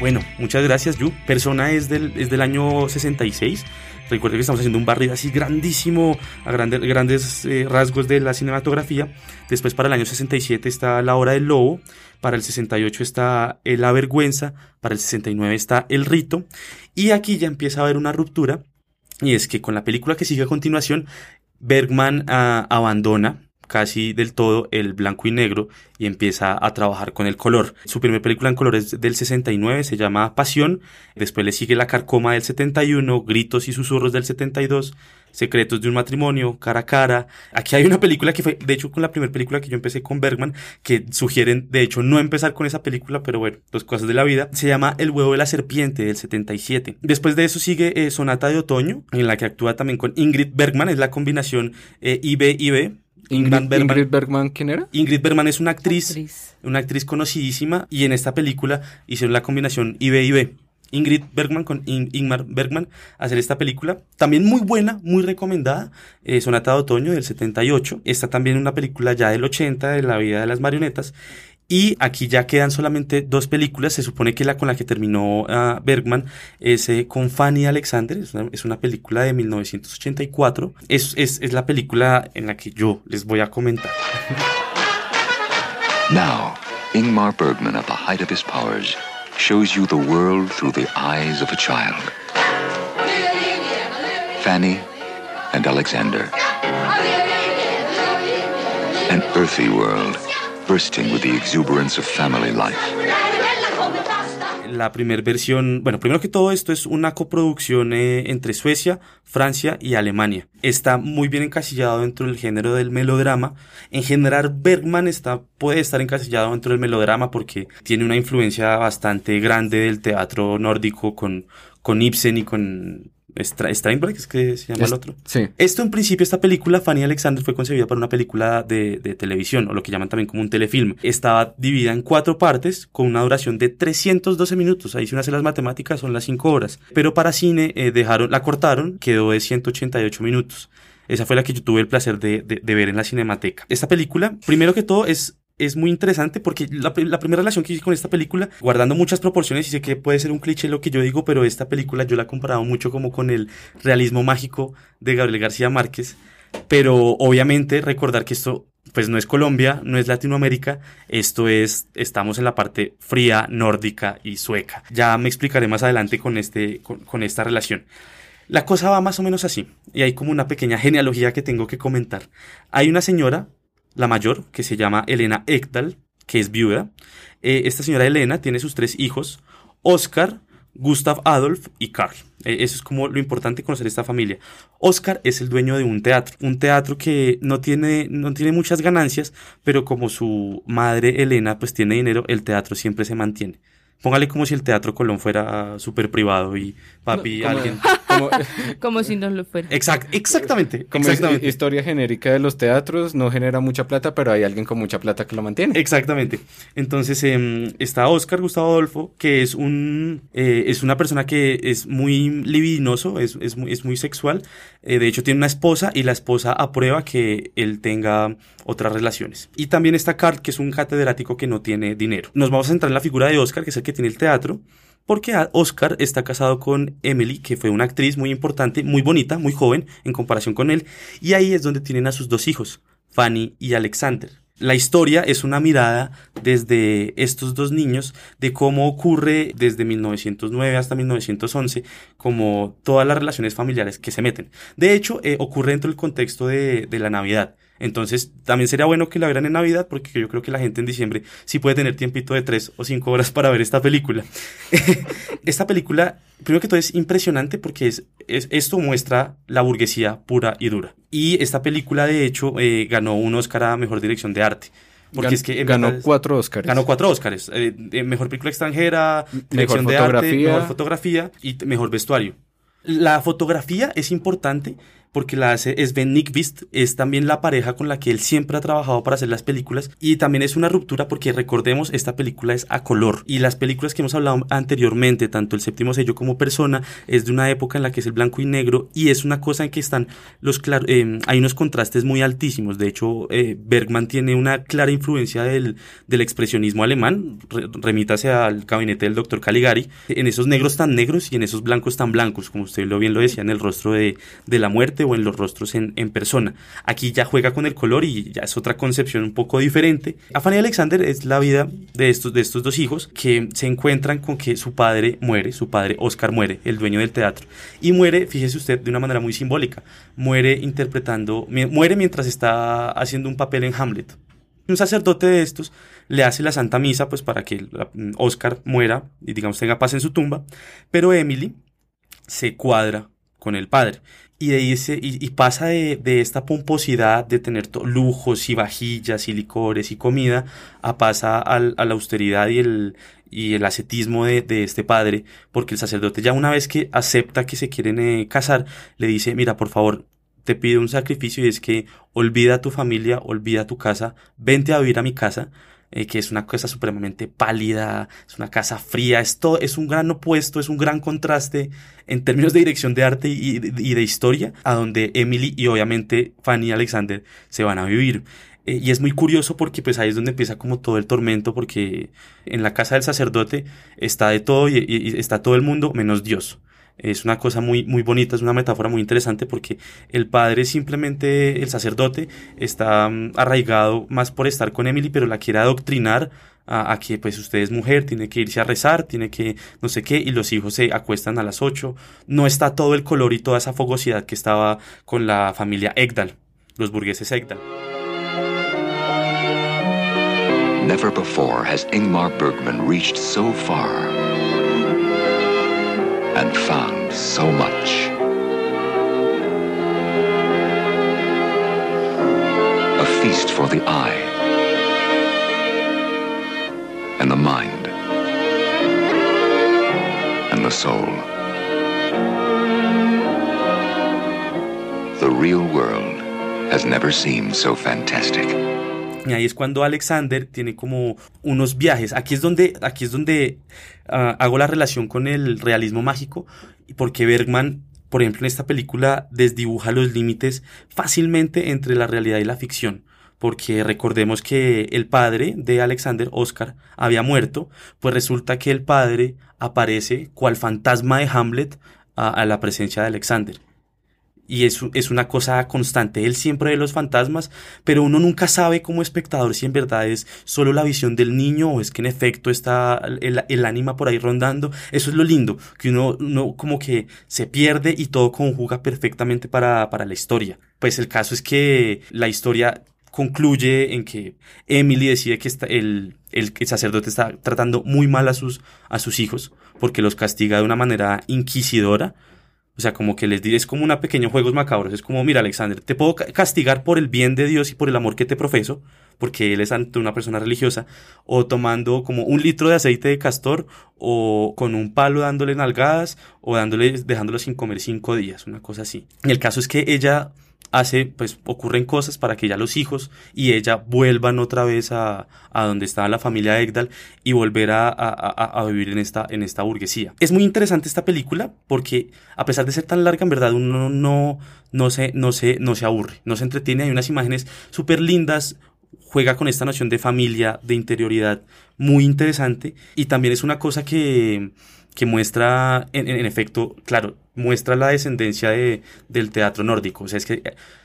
Bueno, muchas gracias, Yu. Persona es del, es del año 66. Recuerden que estamos haciendo un barrio así grandísimo, a grandes, grandes eh, rasgos de la cinematografía. Después para el año 67 está La Hora del Lobo, para el 68 está La Vergüenza, para el 69 está El Rito. Y aquí ya empieza a haber una ruptura, y es que con la película que sigue a continuación, Bergman ah, abandona casi del todo el blanco y negro y empieza a trabajar con el color. Su primera película en color es del 69, se llama Pasión, después le sigue La Carcoma del 71, Gritos y Susurros del 72, Secretos de un matrimonio, Cara a Cara. Aquí hay una película que fue, de hecho, con la primera película que yo empecé con Bergman, que sugieren, de hecho, no empezar con esa película, pero bueno, dos cosas de la vida. Se llama El huevo de la serpiente del 77. Después de eso sigue eh, Sonata de Otoño, en la que actúa también con Ingrid Bergman, es la combinación eh, IB-IB Ingrid Bergman. ¿quién era? Ingrid Bergman es una actriz, una actriz conocidísima y en esta película hicieron la combinación IB Ingrid Bergman con Ingmar Bergman hacer esta película. También muy buena, muy recomendada. Eh, Sonata de Otoño del 78. Está también una película ya del 80 de la vida de las marionetas. Y aquí ya quedan solamente dos películas. Se supone que la con la que terminó ah, Bergman es eh, con Fanny Alexander. Es una, película de 1984. Es, es, es la película en la que yo les voy a comentar. Now, Ingmar Bergman, at the height of his powers, shows you the world through the eyes of a child. Fanny and Alexander. An earthy world with the exuberance of family life. La primera versión, bueno, primero que todo esto es una coproducción eh, entre Suecia, Francia y Alemania. Está muy bien encasillado dentro del género del melodrama. En general, Bergman está, puede estar encasillado dentro del melodrama porque tiene una influencia bastante grande del teatro nórdico con, con Ibsen y con Steinbeck es que se llama el otro. Sí. Esto en principio, esta película, Fanny Alexander, fue concebida para una película de, de, televisión, o lo que llaman también como un telefilm. Estaba dividida en cuatro partes, con una duración de 312 minutos. Ahí si uno hace las matemáticas, son las cinco horas. Pero para cine eh, dejaron, la cortaron, quedó de 188 minutos. Esa fue la que yo tuve el placer de, de, ver en la Cinemateca. Esta película, primero que todo, es es muy interesante porque la, primera relación que hice con esta película, guardando muchas proporciones, y sé que puede ser un cliché lo que yo digo, pero esta película yo la he comparado mucho como con el realismo mágico de Gabriel García Márquez. Pero obviamente recordar que esto pues no es Colombia, no es Latinoamérica, esto es, estamos en la parte fría, nórdica y sueca. Ya me explicaré más adelante con, este, con, con esta relación. La cosa va más o menos así, y hay como una pequeña genealogía que tengo que comentar. Hay una señora la mayor, que se llama Elena Ekdal, que es viuda. Eh, esta señora Elena tiene sus tres hijos, Oscar, Gustav Adolf y Karl. Eh, eso es como lo importante conocer esta familia. Oscar es el dueño de un teatro, un teatro que no tiene, no tiene muchas ganancias, pero como su madre Elena pues tiene dinero, el teatro siempre se mantiene. Póngale como si el Teatro Colón fuera súper privado y papi, alguien. como, Como si no lo fuera. Exact, exactamente. como exactamente. his- historia genérica de los teatros, no genera mucha plata, pero hay alguien con mucha plata que lo mantiene. Exactamente. Entonces em, está Oscar Gustavo Adolfo, que es un eh, es una persona que es muy libidinoso, es, es, muy, es muy sexual. Eh, de hecho, tiene una esposa y la esposa aprueba que él tenga otras relaciones. Y también está Carl, que es un catedrático que no tiene dinero. Nos vamos a centrar en la figura de Oscar, que es el que tiene el teatro. Porque Oscar está casado con Emily, que fue una actriz muy importante, muy bonita, muy joven en comparación con él. Y ahí es donde tienen a sus dos hijos, Fanny y Alexander. La historia es una mirada desde estos dos niños de cómo ocurre desde 1909 hasta 1911, como todas las relaciones familiares que se meten. De hecho, eh, ocurre dentro del contexto de la Navidad. Entonces, también sería bueno que la vieran en Navidad, porque yo creo que la gente en diciembre sí puede tener tiempito de tres o cinco horas para ver esta película. esta película, primero que todo, es impresionante porque es, es- esto muestra la burguesía pura y dura. Y esta película, de hecho, eh, ganó un Oscar a Mejor Dirección de Arte. Porque Gan- es que ganó verdad cuatro Oscars. Ganó cuatro Oscars. eh, de mejor película extranjera, dirección de arte, mejor fotografía y mejor vestuario. La fotografía es importante porque la hace Sven Nykvist, es también la pareja con la que él siempre ha trabajado para hacer las películas y también es una ruptura porque recordemos esta película es a color y las películas que hemos hablado anteriormente, tanto el séptimo sello como Persona, es de una época en la que es el blanco y negro y es una cosa en que están los eh, hay unos contrastes muy altísimos, de hecho eh, Bergman tiene una clara influencia del, del expresionismo alemán, Re- remítase al gabinete del doctor Caligari, en esos negros tan negros y en esos blancos tan blancos, como usted lo bien lo decía, en el rostro de, de la muerte o en los rostros en, en persona. Aquí ya juega con el color y ya es otra concepción un poco diferente. A Fanny Alexander es la vida de estos, de estos dos hijos que se encuentran con que su padre muere, su padre Oscar muere, el dueño del teatro, y muere, fíjese usted, de una manera muy simbólica, muere interpretando, muere mientras está haciendo un papel en Hamlet. Un sacerdote de estos le hace la Santa Misa pues para que Oscar muera y digamos tenga paz en su tumba, pero Emily se cuadra con el padre y de ahí se- y, y pasa de, de esta pomposidad de tener lujos y vajillas y licores y comida a pasa al- a la austeridad y el y el ascetismo de, de este padre porque el sacerdote ya una vez que acepta que se quieren eh, casar le dice mira por favor te pido un sacrificio y es que olvida tu familia, olvida tu casa, vente a vivir a mi casa, eh, que es una cosa supremamente pálida, es una casa fría, es, todo, es un gran opuesto, es un gran contraste en términos de dirección de arte y, y de historia, a donde Emily y obviamente Fanny Alexander se van a vivir. Eh, y es muy curioso porque pues ahí es donde empieza como todo el tormento porque en la casa del sacerdote está de todo y, y- y está todo el mundo menos Dios. Es una cosa muy, muy bonita, es una metáfora muy interesante porque el padre simplemente, el sacerdote, está mm, arraigado más por estar con Emily, pero la quiere adoctrinar a, que pues usted es mujer, tiene que irse a rezar, tiene que no sé qué, y los hijos se acuestan a las 8. No está todo el color y toda esa fogosidad que estaba con la familia Egdal, los burgueses Egdal. Never before has Ingmar Bergman reached so far the eye and the mind and the soul. The real world has never seemed so fantastic. Y ahí es cuando Alexander tiene como unos viajes. Aquí es donde, aquí es donde ah, hago la relación con el realismo mágico, porque Bergman, por ejemplo, en esta película desdibuja los límites fácilmente entre la realidad y la ficción. Porque recordemos que el padre de Alexander, Oscar, había muerto, pues resulta que el padre aparece cual fantasma de Hamlet a, la presencia de Alexander. Y es, es una cosa constante. Él siempre ve los fantasmas, pero uno nunca sabe como espectador si en verdad es solo la visión del niño o es que en efecto está el, el ánima por ahí rondando. Eso es lo lindo, que uno, uno como que se pierde y todo conjuga perfectamente para, para la historia. Pues el caso es que la historia concluye en que Emily decide que está, el, el, sacerdote está tratando muy mal a sus, a sus hijos porque los castiga de una manera inquisidora. O sea, como que les dice, es como una pequeño juegos macabros. Es como, mira, Alexander, te puedo ca- castigar por el bien de Dios y por el amor que te profeso, porque él es ante una persona religiosa, o tomando como un litro de aceite de castor, o con un palo dándole nalgadas, o dándole, dejándolo sin comer cinco días, una cosa así. Y el caso es que ella hace, pues ocurren cosas para que ya los hijos y ella vuelvan otra vez a, a donde estaba la familia Egdal y volver a, a, a, vivir en esta, en esta burguesía. Es muy interesante esta película porque a pesar de ser tan larga, en verdad uno no, no, se, no, se, no se aburre, no se entretiene, hay unas imágenes súper lindas, juega con esta noción de familia, de interioridad, muy interesante y también es una cosa que que muestra, en, efecto, claro, muestra la descendencia de, del teatro nórdico. O sea, es que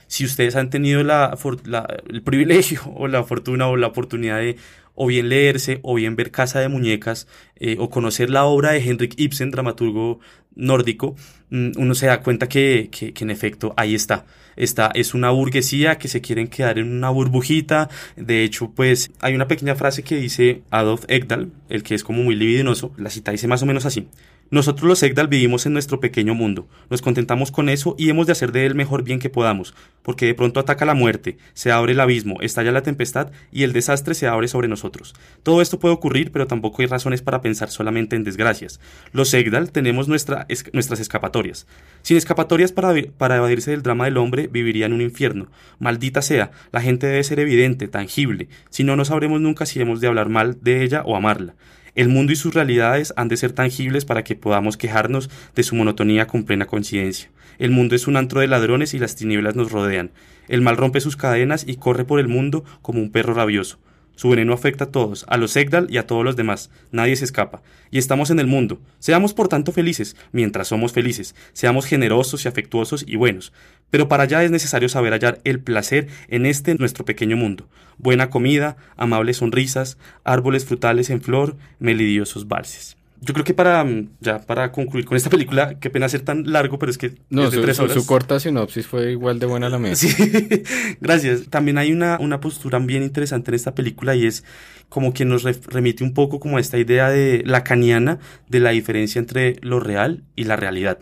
si ustedes han tenido el privilegio o la fortuna o la oportunidad de o bien leerse o bien ver Casa de Muñecas eh, o conocer la obra de Henrik Ibsen, dramaturgo nórdico, mm, uno se da cuenta que, que, en efecto ahí está. Esta es una burguesía que se quieren quedar en una burbujita. De hecho, pues hay una pequeña frase que dice Adolf Ekdal, el que es como muy libidinoso. La cita dice más o menos así. Nosotros los Egdal vivimos en nuestro pequeño mundo, nos contentamos con eso y hemos de hacer de él mejor bien que podamos, porque de pronto ataca la muerte, se abre el abismo, estalla la tempestad y el desastre se abre sobre nosotros. Todo esto puede ocurrir, pero tampoco hay razones para pensar solamente en desgracias. Los Egdal tenemos nuestra, nuestras escapatorias. Sin escapatorias para, para evadirse del drama del hombre, viviría en un infierno. Maldita sea, la gente debe ser evidente, tangible, si no, no sabremos nunca si hemos de hablar mal de ella o amarla. El mundo y sus realidades han de ser tangibles para que podamos quejarnos de su monotonía con plena conciencia. El mundo es un antro de ladrones y las tinieblas nos rodean. El mal rompe sus cadenas y corre por el mundo como un perro rabioso. Su veneno afecta a todos, a los Egdal y a todos los demás. Nadie se escapa. Y estamos en el mundo. Seamos por tanto felices, mientras somos felices. Seamos generosos y afectuosos y buenos. Pero para allá es necesario saber hallar el placer en este nuestro pequeño mundo. Buena comida, amables sonrisas, árboles frutales en flor, melodiosos valses yo creo que para mm, ya para concluir con esta película, qué pena ser tan largo, pero es que no, es de su, tres su- horas. su corta sinopsis fue igual de buena a la mía. Sí, gracias. También hay una, una postura bien interesante en esta película y es como que nos remite un poco como a esta idea de lacaniana de la diferencia entre lo real y la realidad.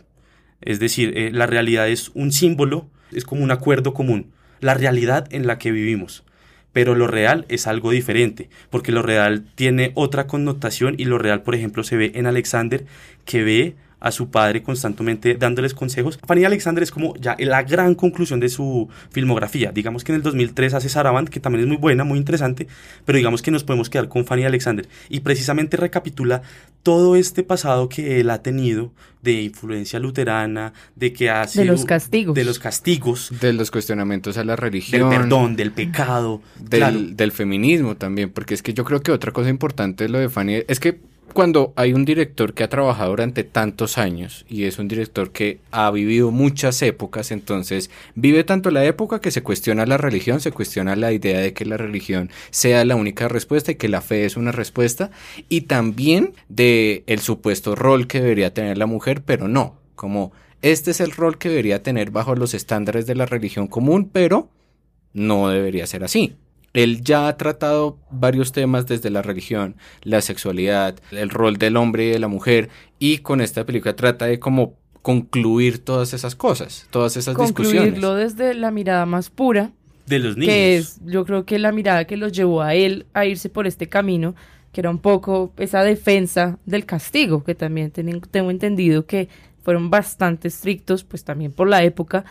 Es decir, eh, la realidad es un símbolo, es como un acuerdo común, la realidad en la que vivimos. Pero lo real es algo diferente, porque lo real tiene otra connotación y lo real, por ejemplo, se ve en Alexander, que ve a su padre constantemente dándoles consejos. Fanny Alexander es como ya la gran conclusión de su filmografía. Digamos que en el 2003 hace Saraband, que también es muy buena, muy interesante, pero digamos que nos podemos quedar con Fanny Alexander. Y precisamente recapitula todo este pasado que él ha tenido de influencia luterana, de que ha sido... los castigos. De los castigos, De los cuestionamientos a la del religión. perdón, del pecado. del, Claro. del feminismo también, porque es que yo creo que otra cosa importante de lo de Fanny es que cuando hay un director que ha trabajado durante tantos años y es un director que ha vivido muchas épocas, entonces vive tanto la época que se cuestiona la religión, se cuestiona la idea de que la religión sea la única respuesta y que la fe es una respuesta, y también de el supuesto rol que debería tener la mujer, pero no, como este es el rol que debería tener bajo los estándares de la religión común, pero no debería ser así. Él ya ha tratado varios temas desde la religión, la sexualidad, el rol del hombre y de la mujer, y con esta película trata de como concluir todas esas cosas, todas esas discusiones. Concluirlo desde la mirada más pura, De los niños. que es yo creo que la mirada que los llevó a él a irse por este camino, que era un poco esa defensa del castigo, que también ten- tengo entendido que fueron bastante estrictos, pues también por la época,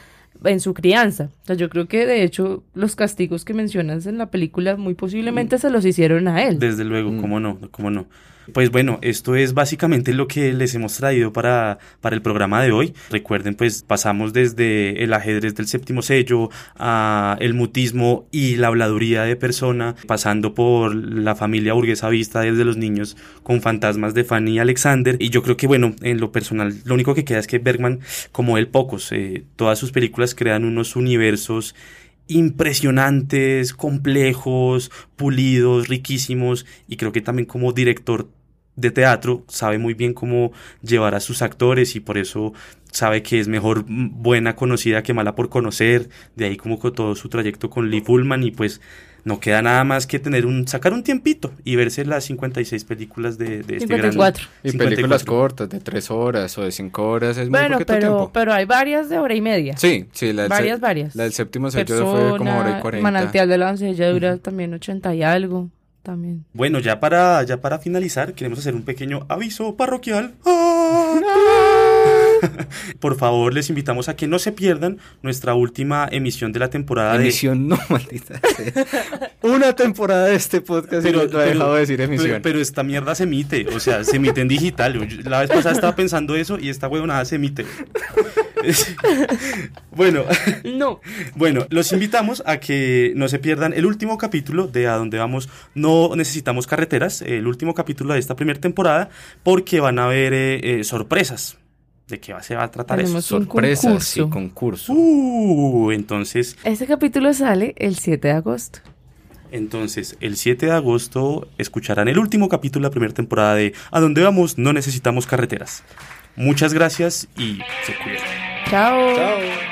en su crianza. O sea, yo creo que de hecho los castigos que mencionas en la película muy posiblemente se los hicieron a él. Desde luego, Mm. cómo no, cómo no. Pues bueno, esto es básicamente lo que les hemos traído para, para el programa de hoy. Recuerden, pues pasamos desde el ajedrez del séptimo sello a el mutismo y la habladuría de persona, pasando por la familia burguesa vista desde los niños con fantasmas de Fanny y Alexander. Y yo creo que, bueno, en lo personal, lo único que queda es que Bergman, como él pocos, eh, todas sus películas crean unos universos impresionantes, complejos, pulidos, riquísimos. Y creo que también como director de teatro, sabe muy bien cómo llevar a sus actores y por eso sabe que es mejor buena conocida que mala por conocer, de ahí como con todo su trayecto con Lee Fullman y pues no queda nada más que tener un sacar un tiempito y verse las 56 películas de, de este 54. Y películas cortas de 3 horas o de 5 horas es bueno, muy poquito pero, tiempo. pero hay varias de hora y media. Sí, sí, la varias, se- varias. la del séptimo sello fue como hora y 40. Manantial de la doncella dura también 80 y algo. También. Bueno, ya para, ya para finalizar, queremos hacer un pequeño aviso parroquial. ¡Ah! Por favor, les invitamos a que no se pierdan nuestra última emisión de la temporada de... Emisión no, maldita sea. Una temporada de este podcast y no ha dejado de decir emisión. Pero, pero esta mierda se emite, o sea, se emite en digital. Yo- La vez pasada estaba pensando eso y esta huevonada se emite. Bueno, No. bueno, los invitamos a que no se pierdan el último capítulo de A Donde Vamos No Necesitamos Carreteras, el último capítulo de esta primera temporada, porque van a haber eh, eh, sorpresas. ¿De qué va, se va a tratar Tenemos eso? Sorpresas y concurso. Uh, entonces, Este capítulo sale el 7 de agosto. entonces, el 7 de agosto escucharán el último capítulo de la primera temporada de A Donde Vamos No Necesitamos Carreteras. Muchas gracias y se cuidan. Chao.